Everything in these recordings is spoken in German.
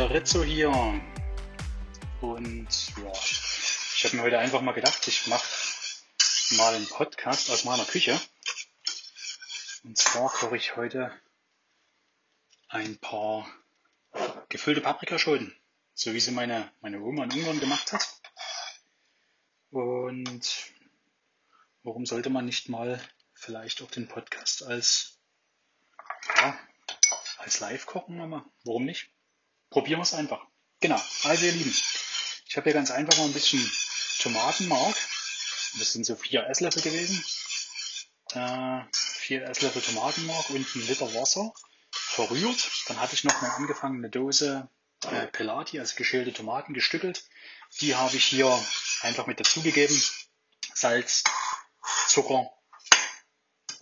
Der Rizzo hier. Und ja, ich habe mir heute einfach mal gedacht, ich mache mal einen Podcast aus meiner Küche. Und zwar koche ich heute ein paar gefüllte Paprikaschoten, so wie sie meine, meine Oma in Ungarn gemacht hat. Und warum sollte man nicht mal vielleicht auch den Podcast als, ja, als Live-Kochen nochmal? Warum nicht? Probieren wir es einfach. Genau, also ihr Lieben, ich habe hier ganz einfach mal ein bisschen Tomatenmark. Das sind so vier Esslöffel gewesen. Äh, vier Esslöffel Tomatenmark und ein Liter Wasser verrührt. Dann hatte ich noch mal angefangen eine Dose äh, Pelati, also geschälte Tomaten, gestückelt. Die habe ich hier einfach mit dazugegeben. Salz, Zucker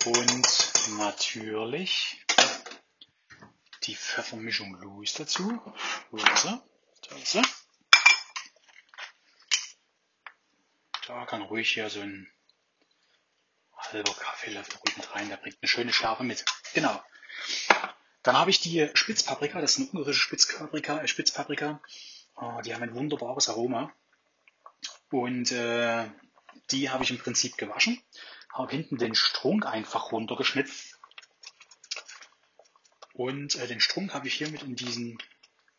und natürlich die Pfeffermischung Louis dazu. Wo? Da ist sie. Da kann ruhig hier so ein halber Kaffeelöffel ruhig mit rein. Der bringt eine schöne Schärfe mit. Genau. Dann habe ich die Spitzpaprika, das ist eine ungarische Spitzpaprika, äh, Spitzpaprika. Oh, die haben ein wunderbares Aroma. Und äh, die habe ich im Prinzip gewaschen. Habe hinten den Strunk einfach runtergeschnitten. Und äh, den Strunk habe ich hier mit in diesen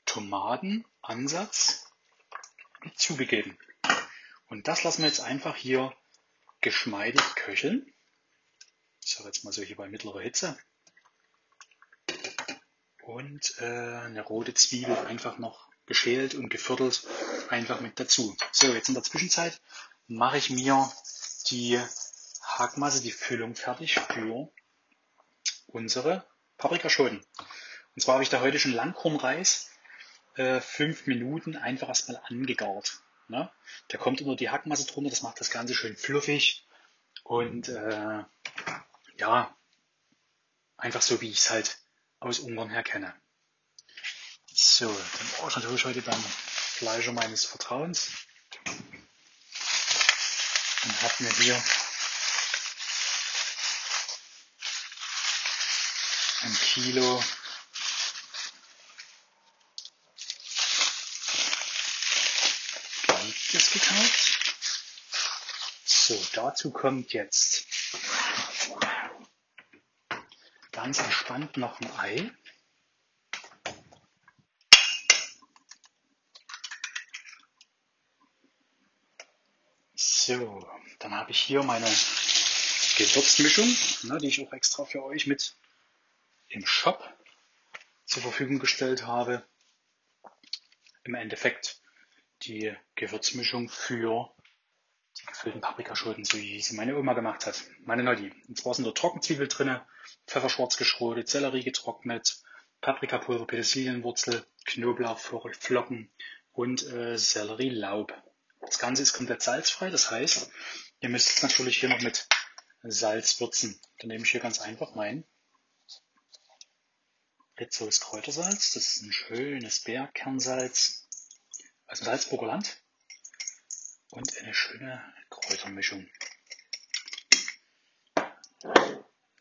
Tomatenansatz zugegeben. Und das lassen wir jetzt einfach hier geschmeidig köcheln. Ich sage jetzt mal so hier bei mittlerer Hitze. Und äh, eine rote Zwiebel einfach noch geschält und geviertelt einfach mit dazu. So, jetzt in der Zwischenzeit mache ich mir die Hackmasse, die Füllung fertig für unsere Paprikaschoten. Und zwar habe ich da heute schon Langkornreis äh, fünf Minuten einfach erstmal angegart. Ne? Der kommt unter die Hackmasse drunter, das macht das Ganze schön fluffig und äh, ja, einfach so wie ich es halt aus Ungarn her kenne. So, dann brauche ich natürlich heute dann Fleischer meines Vertrauens und habe mir hier ein Kilo geliebtes gekauft. So, dazu kommt jetzt ganz entspannt noch ein Ei. So, dann habe ich hier meine Gewürzmischung, ne, die ich auch extra für euch mit im Shop zur Verfügung gestellt habe. Im Endeffekt die Gewürzmischung für die gefüllten Paprikaschoten, so wie sie meine Oma gemacht hat. Meine Nolli. Und zwar sind da Trockenzwiebel drinne, Pfefferschwarz geschrotet, Sellerie getrocknet, Paprikapulver, Petersilienwurzel, Knoblauchflocken und äh, Sellerielaub. Das Ganze ist komplett salzfrei, das heißt, ihr müsst es natürlich hier noch mit Salz würzen. Dann nehme ich hier ganz einfach mein Ritzos Kräutersalz. Das ist ein schönes Bergkernsalz aus dem Salzburger Land und eine schöne Kräutermischung.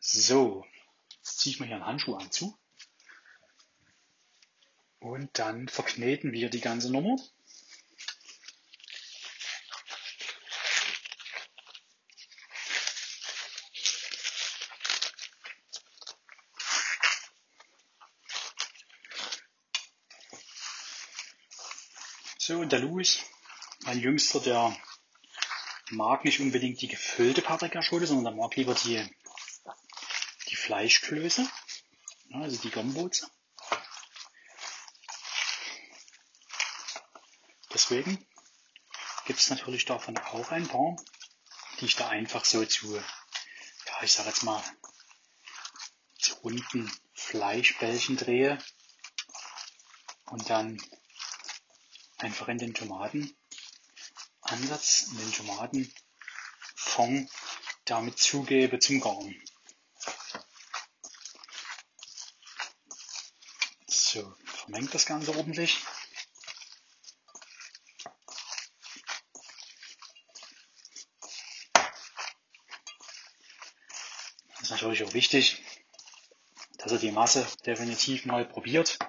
So, jetzt ziehe ich mir hier einen Handschuh anzu. Und dann verkneten wir die ganze Nummer. So, und der Louis, mein Jüngster, der mag nicht unbedingt die gefüllte Paprikaschote, sondern der mag lieber die, die Fleischklöße, also die Gomboots. Deswegen gibt es natürlich davon auch ein paar, die ich da einfach so zu, ja, ich sag jetzt mal, zu runden Fleischbällchen drehe und dann einfach in den Tomatenansatz, in den Tomatenfond damit zugebe zum Garen. So, vermengt das Ganze ordentlich. Das ist natürlich auch wichtig, dass ihr die Masse definitiv mal probiert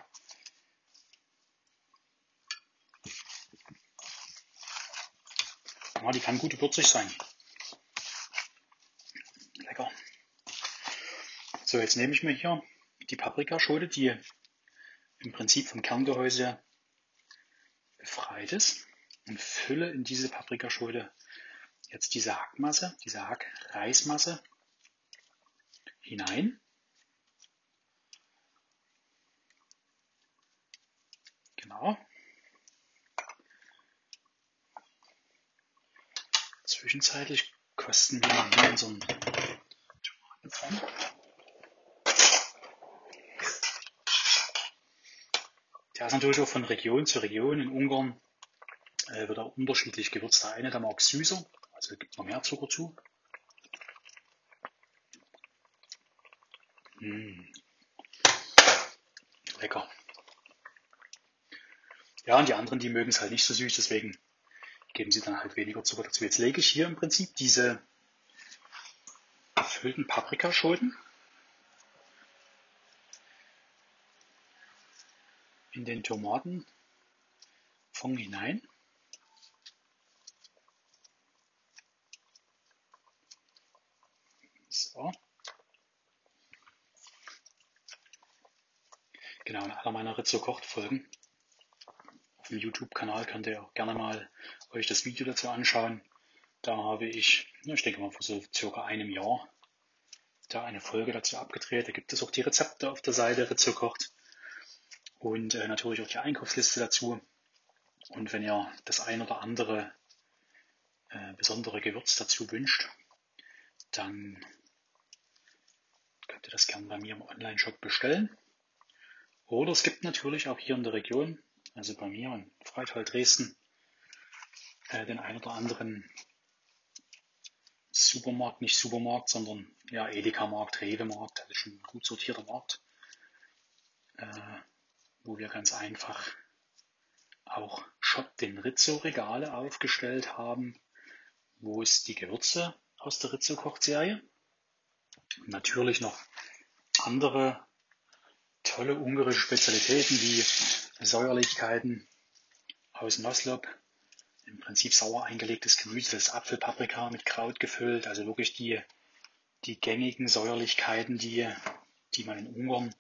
Ja, die kann gut würzig sein. Lecker. So, jetzt nehme ich mir hier die Paprikaschote, die im Prinzip vom Kerngehäuse befreit ist und fülle in diese Paprikaschote jetzt diese Hackmasse, diese Hackreismasse hinein. Genau. Zwischenzeitlich kosten wir hier unseren Tomatenfond. Der ist natürlich auch von Region zu Region. In Ungarn äh, wird er unterschiedlich gewürzt. Der eine, der mag süßer, also gibt noch mehr Zucker zu. Mmh. Lecker. Ja, und die anderen, die mögen es halt nicht so süß, deswegen geben sie dann halt weniger Zucker dazu. Jetzt lege ich hier im Prinzip diese gefüllten Paprikaschoten in den Tomatenfond hinein. So. Genau, in aller meiner Rizzo kocht Folgen auf dem YouTube-Kanal könnt ihr auch gerne mal euch das Video dazu anschauen. Da habe ich, ich denke mal vor so circa einem Jahr, da eine Folge dazu abgedreht. Da gibt es auch die Rezepte auf der Seite Rizzo kocht und äh, natürlich auch die Einkaufsliste dazu. Und wenn ihr das ein oder andere äh, besondere Gewürz dazu wünscht, dann könnt ihr das gerne bei mir im Online-Shop bestellen. Oder es gibt natürlich auch hier in der Region, also bei mir in Freital Dresden, äh, den ein oder anderen Supermarkt, nicht Supermarkt, sondern ja, Edeka-Markt, Rewe-Markt, also schon ein gut sortierter Markt, äh, wo wir ganz einfach auch Shop den Rizzo-Regale aufgestellt haben, wo es die Gewürze aus der Rizzo-Kochserie, natürlich noch andere tolle ungarische Spezialitäten wie Säuerlichkeiten aus Noslop, im Prinzip sauer eingelegtes Gemüse, das Apfelpaprika mit Kraut gefüllt, also wirklich die, die gängigen Säuerlichkeiten, die, die man in Ungarn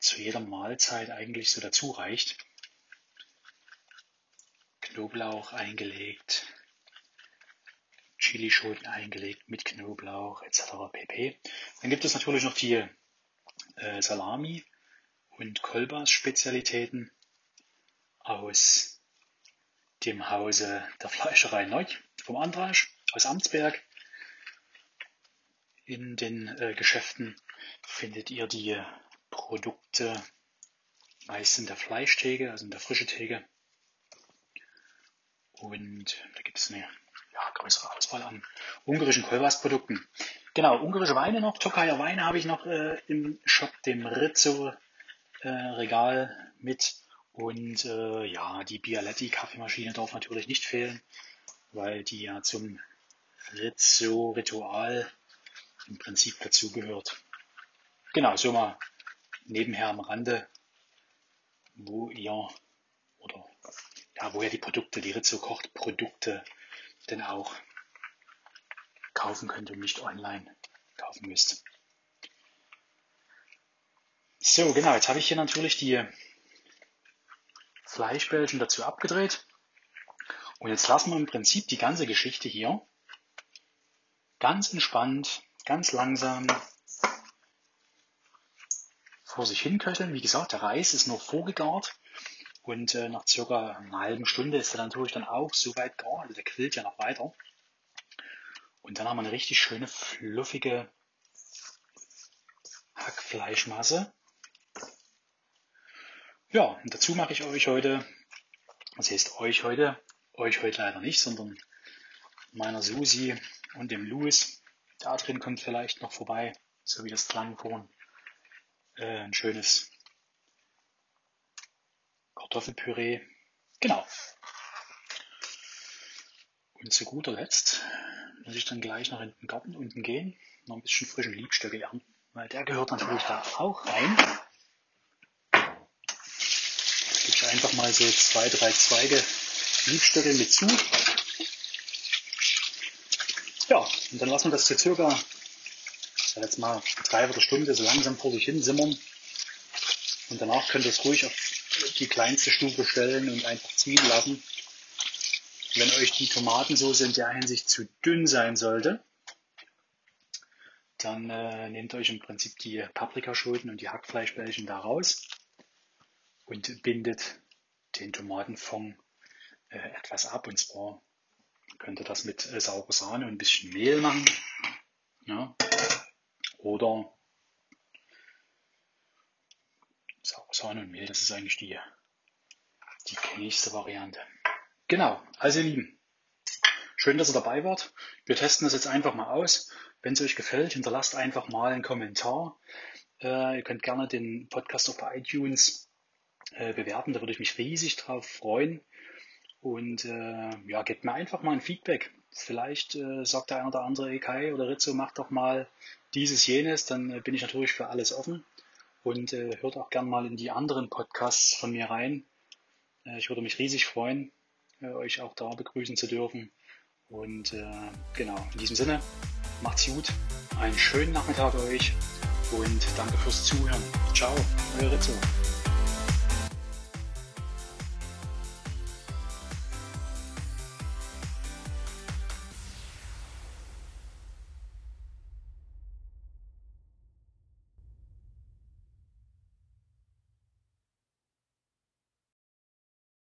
zu jeder Mahlzeit eigentlich so dazu reicht. Knoblauch eingelegt, Chilischoten eingelegt mit Knoblauch etc. pp. Dann gibt es natürlich noch die äh, Salami und Kolbas Spezialitäten aus dem Hause der Fleischerei Neu vom Andrasch aus Amtsberg. In den äh, Geschäften findet ihr die Produkte meist in der Fleischtheke, also in der frische Theke. Und da gibt es eine ja, größere Auswahl an ungarischen Kolbasprodukten. Genau, ungarische Weine noch, Tokayer Weine habe ich noch äh, im Shop, dem Rizzo äh, Regal mit. Und äh, ja, die Bialetti Kaffeemaschine darf natürlich nicht fehlen, weil die ja zum Rizzo Ritual im Prinzip dazugehört. Genau, so mal nebenher am Rande, wo ihr oder ja, wo ihr die Produkte, die Rizzo kocht Produkte denn auch kaufen könnt und nicht online kaufen müsst. So, genau, jetzt habe ich hier natürlich die Fleischbällchen dazu abgedreht. Und jetzt lassen wir im Prinzip die ganze Geschichte hier ganz entspannt, ganz langsam vor sich hin köcheln. Wie gesagt, der Reis ist noch vorgegart und äh, nach circa einer halben Stunde ist er natürlich dann auch so weit gar, also der quillt ja noch weiter. Und dann haben wir eine richtig schöne, fluffige Hackfleischmasse. Ja, und dazu mache ich euch heute, was heißt euch heute, euch heute leider nicht, sondern meiner Susi und dem Louis. Da drin kommt vielleicht noch vorbei, so wie das klang vorhin. Äh, ein schönes Kartoffelpüree. Genau. Und zu guter Letzt muss ich dann gleich noch in den Garten unten gehen, noch ein bisschen frischen Liebstöcke ernten, weil der gehört natürlich da auch rein. Ich einfach mal so zwei, drei Zweige Liebstöcke mit zu. Und dann lassen wir das so circa, ich jetzt mal, dreiviertel Stunde so langsam vor sich hin simmern. Und danach könnt ihr es ruhig auf die kleinste Stufe stellen und einfach ziehen lassen. Wenn euch die Tomatensauce in der Hinsicht zu dünn sein sollte, dann äh, nehmt euch im Prinzip die Paprikaschoten und die Hackfleischbällchen da raus und bindet den Tomatenfond äh, etwas ab. Und zwar könnt ihr das mit äh, saurer Sahne und ein bisschen Mehl machen. Ja. Oder saure Sahne und Mehl, das ist eigentlich die, die gängigste Variante. Genau, also ihr Lieben, schön, dass ihr dabei wart. Wir testen das jetzt einfach mal aus. Wenn es euch gefällt, hinterlasst einfach mal einen Kommentar. Äh, ihr könnt gerne den Podcast auf iTunes äh, bewerten, da würde ich mich riesig drauf freuen. Und äh, ja, gebt mir einfach mal ein Feedback. Vielleicht äh, sagt der eine oder andere Ekai oder Rizzo, macht doch mal dieses, jenes, dann äh, bin ich natürlich für alles offen. Und äh, hört auch gerne mal in die anderen Podcasts von mir rein. Ich würde mich riesig freuen, euch auch da begrüßen zu dürfen. Und genau, in diesem Sinne, macht's gut, einen schönen Nachmittag euch und danke fürs Zuhören. Ciao, euer Rizzo.